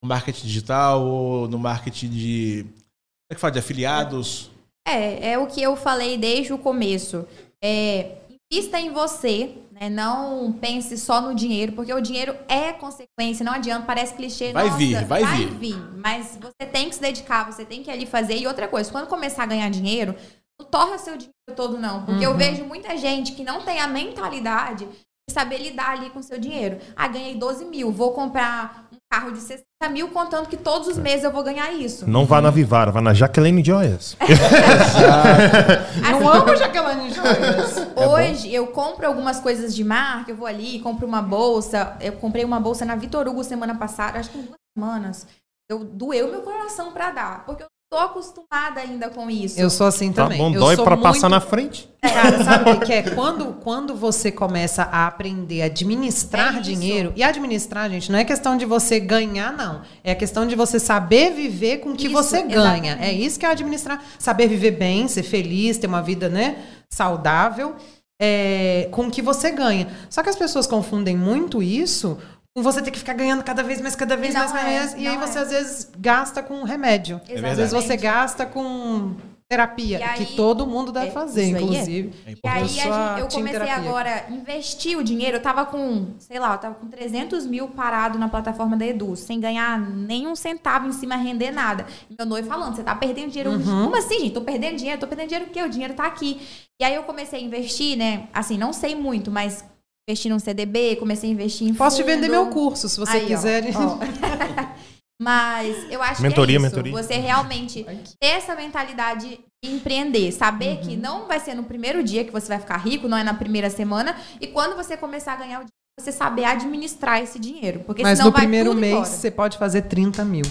no marketing digital ou no marketing de. Como é que fala? De afiliados. É, é o que eu falei desde o começo. É, invista em você, né? Não pense só no dinheiro, porque o dinheiro é consequência, não adianta, parece clichê. Vai nossa, vir, vai vir. vir. Mas você tem que se dedicar, você tem que ali fazer. E outra coisa, quando começar a ganhar dinheiro, não torra seu dinheiro todo, não. Porque Uhum. eu vejo muita gente que não tem a mentalidade de saber lidar ali com seu dinheiro. Ah, ganhei 12 mil, vou comprar carro de 60 mil, contando que todos os meses eu vou ganhar isso. Não vá na Vivara, vá na Jaqueline Joias. Não amo Jaqueline Joias. Hoje eu compro algumas coisas de marca, eu vou ali, compro uma bolsa. Eu comprei uma bolsa na Vitor Hugo semana passada, acho que duas semanas. Eu doeu meu coração pra dar, porque eu tô acostumada ainda com isso. Eu sou assim Tá também. bom, eu dói pra muito... passar na frente. Cara, sabe o que é? Quando, quando você começa a aprender a administrar É dinheiro, e administrar, gente, não é questão de você ganhar, não. É questão de você saber viver com o que Isso, você ganha. exatamente. É isso que é administrar. Saber viver bem, ser feliz, ter uma vida, né, saudável, é, com o que você ganha. Só que as pessoas confundem muito isso você ter que ficar ganhando cada vez mais, cada vez E mais, cada é. E aí você, é. às vezes, gasta com remédio. Exatamente. Às vezes você gasta com Terapia, E aí- que todo mundo deve É, fazer, é. inclusive. É E importante. aí gente- eu comecei terapia. agora a investir o dinheiro. Eu tava com, sei lá, eu tava com 300 mil parado na plataforma da Edu, sem ganhar nenhum centavo em cima, render nada. E meu noivo falando, você tá perdendo dinheiro. Eu, Uhum. Como assim, gente? Tô perdendo dinheiro? Tô perdendo dinheiro porque o dinheiro tá aqui. E aí eu comecei a investir, né? Assim, não sei muito, mas investi num CDB, comecei a investir em Posso te fundo. vender meu curso, se você Aí, ó, quiser. ó. Mas eu acho Mentoria, que é isso. mentoria. Você realmente ter essa mentalidade de empreender. Saber Uhum. que não vai ser no primeiro dia que você vai ficar rico, não é na primeira semana. E quando você começar a ganhar o dinheiro, você saber administrar esse dinheiro. Porque Mas senão no vai primeiro tudo mês embora. você pode fazer 30 mil.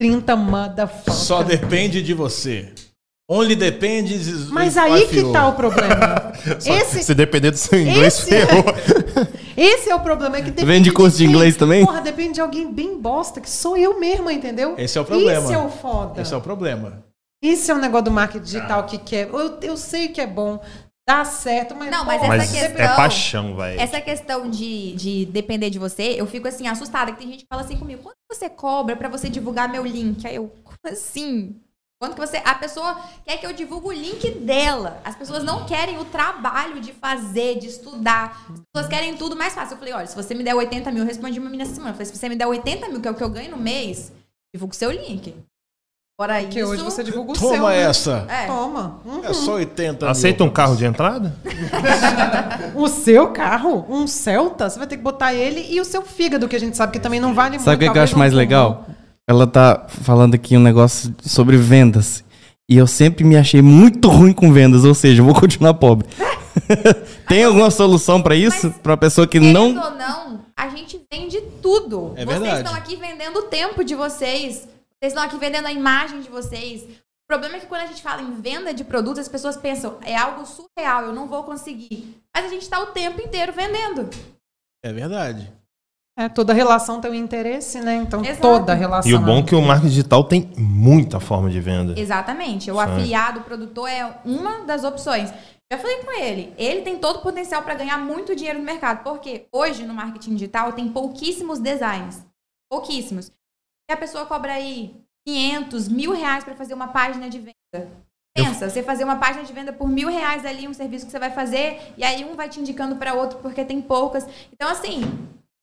30 motherfuckers. Só depende de você. Only depends Mas aí que tá o problema. Esse, Se depender do seu inglês, esse- ferrou. esse é o problema. É que depende Vende curso de inglês também? Porra, depende de alguém bem bosta, que sou eu mesma, entendeu? Esse é o problema. Esse é o foda. Esse é o problema. Esse é o negócio do marketing digital que quer. Eu, eu sei que é bom, dá certo, mas. Não, mas Essa é questão- paixão, velho. Essa questão de, de depender de você, eu fico assim, assustada. Que tem gente que fala assim comigo: quanto você cobra pra você divulgar meu link? Aí eu, como assim? Quanto que você. A pessoa quer que eu divulgue o link dela. As pessoas não querem o trabalho de fazer, de estudar. As pessoas querem tudo mais fácil. Eu falei: olha, se você me der 80 mil, eu respondi uma menina essa semana. Eu falei: se você me der 80 mil, que é o que eu ganho no mês, divulga o seu link. Fora Porque isso. hoje você divulga o Toma seu. né? essa. É. Toma. Hum. É só 80 Aceita mil. um carro de entrada? O seu carro, um Celta, você vai ter que botar ele e o seu fígado, que a gente sabe que também não vale muito. Sabe o que, eu acho mais legal? Ela tá falando aqui um negócio sobre vendas. E eu sempre me achei muito ruim com vendas, ou seja, eu vou continuar pobre. Tem alguma solução pra isso? Mas, Pra pessoa que não. ou não, a gente vende tudo. É vocês verdade. estão aqui vendendo o tempo de vocês. Vocês estão aqui vendendo a imagem de vocês. O problema é que quando a gente fala em venda de produtos, as pessoas pensam, é algo surreal, eu não vou conseguir. Mas a gente está o tempo inteiro vendendo. É verdade. É, toda relação tem um interesse, né? Então Exato. toda relação. E o bom é que o marketing digital tem muita forma de venda. Exatamente. O Certo. afiliado, o produtor é uma das opções. Já falei com ele, ele tem todo o potencial para ganhar muito dinheiro no mercado, porque hoje no marketing digital tem pouquíssimos designs. Pouquíssimos. E a pessoa cobra aí 500, mil reais para fazer uma página de venda. Pensa, você fazer uma página de venda por mil reais ali, um serviço que você vai fazer, e aí um vai te indicando para outro porque tem poucas. Então, assim,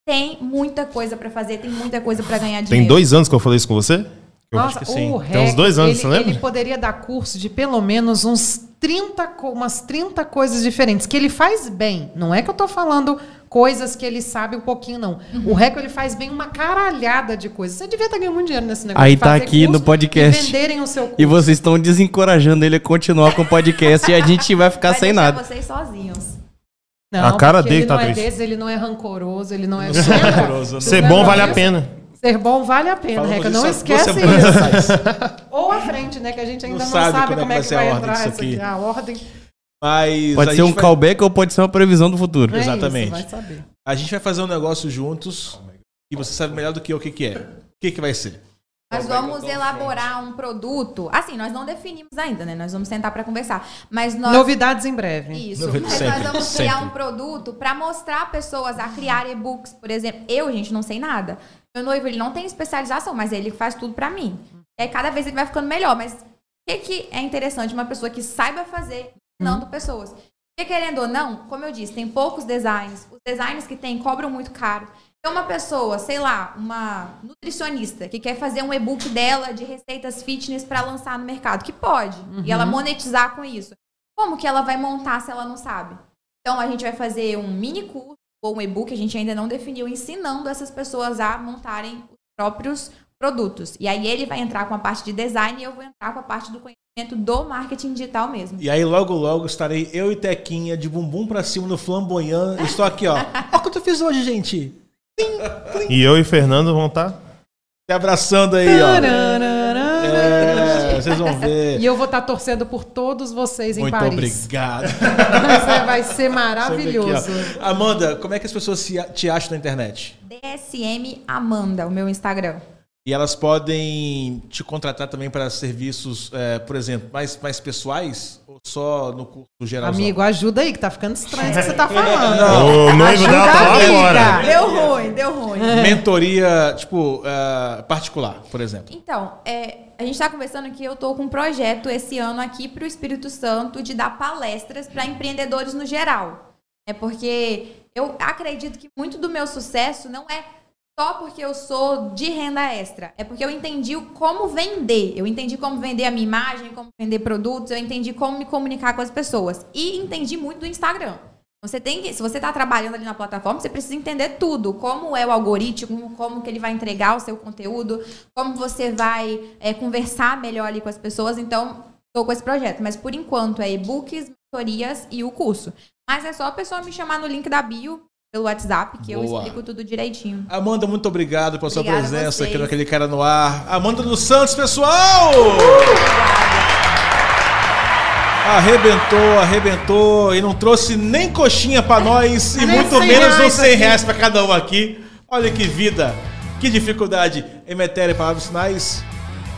tem muita coisa para fazer, tem muita coisa para ganhar Tem dinheiro. dois anos que eu falei isso com você? Eu Nossa, acho que sim. o Tem uns dois anos, ele, você lembra? Ele poderia dar curso de pelo menos uns 30, co- umas 30 coisas diferentes, que ele faz bem. Não é que eu tô falando coisas que ele sabe um pouquinho, não. Uhum. O REC, ele faz bem uma caralhada de coisas. Você devia estar ganhando muito dinheiro nesse negócio. Aí de tá fazer aqui no podcast. E venderem o seu curso. E vocês estão desencorajando ele a continuar com o podcast e a gente vai ficar vai sem nada. vocês sozinhos. Não, A cara porque dele ele tá não é triste. desse, ele não é rancoroso, ele não é... rancoroso, não. Ser Não bom vale a pena. Ser bom vale a pena, Falamos Reca. Não esquece isso. Ou a frente, né? Que a gente ainda Não não, sabe sabe, como é que é vai vai ordem entrar isso aqui. aqui. A ordem. Mas Pode a ser um vai- callback ou pode ser uma previsão do futuro. É isso, Exatamente. vai saber. A gente vai fazer um negócio juntos e você sabe melhor do que eu o que, que é. O que, que vai ser? Nós vamos elaborar um produto. Assim, nós não definimos ainda, né? Nós vamos sentar para conversar. Mas nós. Novidades em breve. Isso. Novidade- Mas sempre, nós vamos criar sempre. um produto para mostrar pessoas a criar e-books, por exemplo. Eu, gente, não sei nada. Meu noivo, ele não tem especialização, mas ele faz tudo para mim. E aí, cada vez ele vai ficando melhor. Mas o que, que é interessante? Uma pessoa que saiba fazer, ensinando pessoas. Porque, querendo ou não, como eu disse, tem poucos designs. Os designs que tem cobram muito caro. Então, uma pessoa, sei lá, uma nutricionista que quer fazer um e-book dela de receitas fitness para lançar no mercado, que pode, e ela monetizar com isso. Como que ela vai montar se ela não sabe? Então, a gente vai fazer um mini curso ou um e-book, a gente ainda não definiu, ensinando essas pessoas a montarem os próprios produtos. E aí ele vai entrar com a parte de design e eu vou entrar com a parte do conhecimento do marketing digital mesmo. E aí, logo, logo, estarei eu e Tequinha de bumbum pra cima no flamboyant. Estou aqui, ó. Olha o que eu fiz hoje, gente. E eu e Fernando vão tá? estar. Te abraçando aí, ó. É, vocês vão ver. E eu vou estar torcendo por todos vocês em Muito Paris. obrigado. Mas é, vai ser maravilhoso. aqui. Amanda, como é que as pessoas se- te acham na internet? DSM Amanda, o meu Instagram. E elas podem te contratar também para serviços, é, por exemplo, mais, mais pessoais ou só no curso geral? Amigo, ajuda aí, que tá ficando estranho o que você tá falando. O noivo dela tá lá fora. Deu ruim, deu ruim. Mentoria, tipo, é, particular, por exemplo. Então, é, a gente está conversando que eu estou com um projeto esse ano aqui para o Espírito Santo de dar palestras para empreendedores no geral. É porque eu acredito que muito do meu sucesso não é só porque eu sou de renda extra. É porque eu entendi como vender. Eu entendi como vender a minha imagem, como vender produtos, eu entendi como me comunicar com as pessoas. E entendi muito do Instagram. Você tem que, se você está trabalhando ali na plataforma, você precisa entender tudo, como é o algoritmo, como que ele vai entregar o seu conteúdo, como você vai é, conversar melhor ali com as pessoas. Então, estou com esse projeto, mas por enquanto é e-books, mentorias e o curso. Mas é só a pessoa me chamar no link da bio pelo WhatsApp que eu Boa. explico tudo direitinho. Amanda, muito obrigado pela sua Obrigada a presença aqui naquele cara no ar. Amanda dos Santos, pessoal! Arrebentou, arrebentou e não trouxe nem coxinha pra nós e muito 100 menos uns reais 100 aqui. reais pra cada um aqui. Olha que vida, que dificuldade. Emetéria, palavras finais.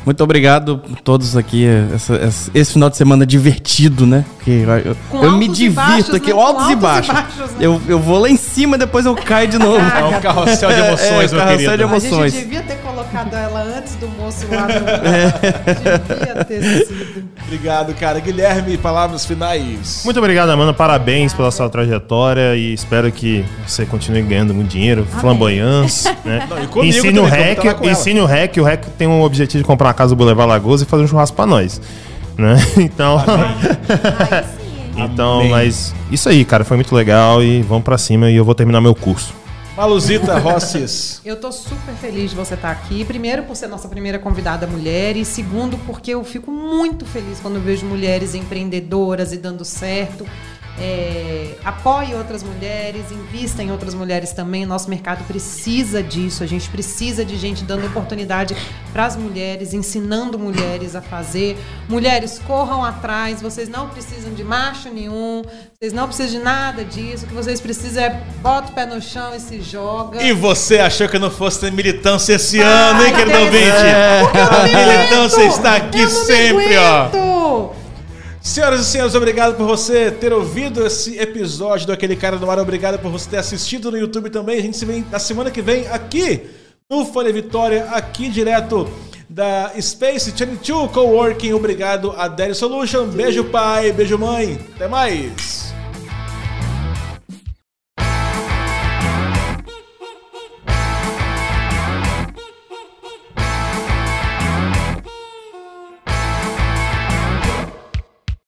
Muito obrigado a todos aqui. essa- essa- esse final de semana divertido, né? Porque eu, eu- me divirto baixos, aqui, né? Altos, e altos e baixos. baixos, né? eu, eu vou lá em cima e depois eu caio de novo. É um carrossel de emoções, É, é, meu carrossel querido. de A emoções. gente devia ter colocado ela antes do moço lá. Do... Devia ter sido. Obrigado, cara. Guilherme, palavras finais. Muito obrigado, Amanda. Parabéns pela sua trajetória e espero que você continue ganhando muito dinheiro, flamboyância, né? Não, e comigo ensine também, o REC, com ela. ensine o REC, o REC tem o objetivo de comprar casa do Boulevard Lagoas e fazer um churrasco pra nós, né? Então, então, Amém. mas isso aí, cara, foi muito legal e vamos pra cima e eu vou terminar meu curso. Maluzita Rosses. Eu tô super feliz de você estar aqui. Primeiro, por ser nossa primeira convidada mulher. E segundo, porque eu fico muito feliz quando eu vejo mulheres empreendedoras e dando certo. É, apoie outras mulheres, invista em outras mulheres também. Nosso mercado precisa disso. A gente precisa de gente dando oportunidade para as mulheres, ensinando mulheres a fazer. Mulheres, corram atrás. Vocês não precisam de macho nenhum. Vocês não precisam de nada disso. O que vocês precisam é bota o pé no chão e se joga. E você achou que não fosse ter militância esse ano, hein, querido ouvinte? Eu aguento. militância está aqui Eu sempre, ó. Senhoras e senhores, obrigado por você ter ouvido esse episódio do Aquele Cara no Ar. Obrigado por você ter assistido no YouTube também. A gente se vê na semana que vem aqui no Folha Vitória, aqui direto da Space 22 Coworking. Obrigado a Dairy Solution. Beijo, pai. Beijo, mãe. Até mais.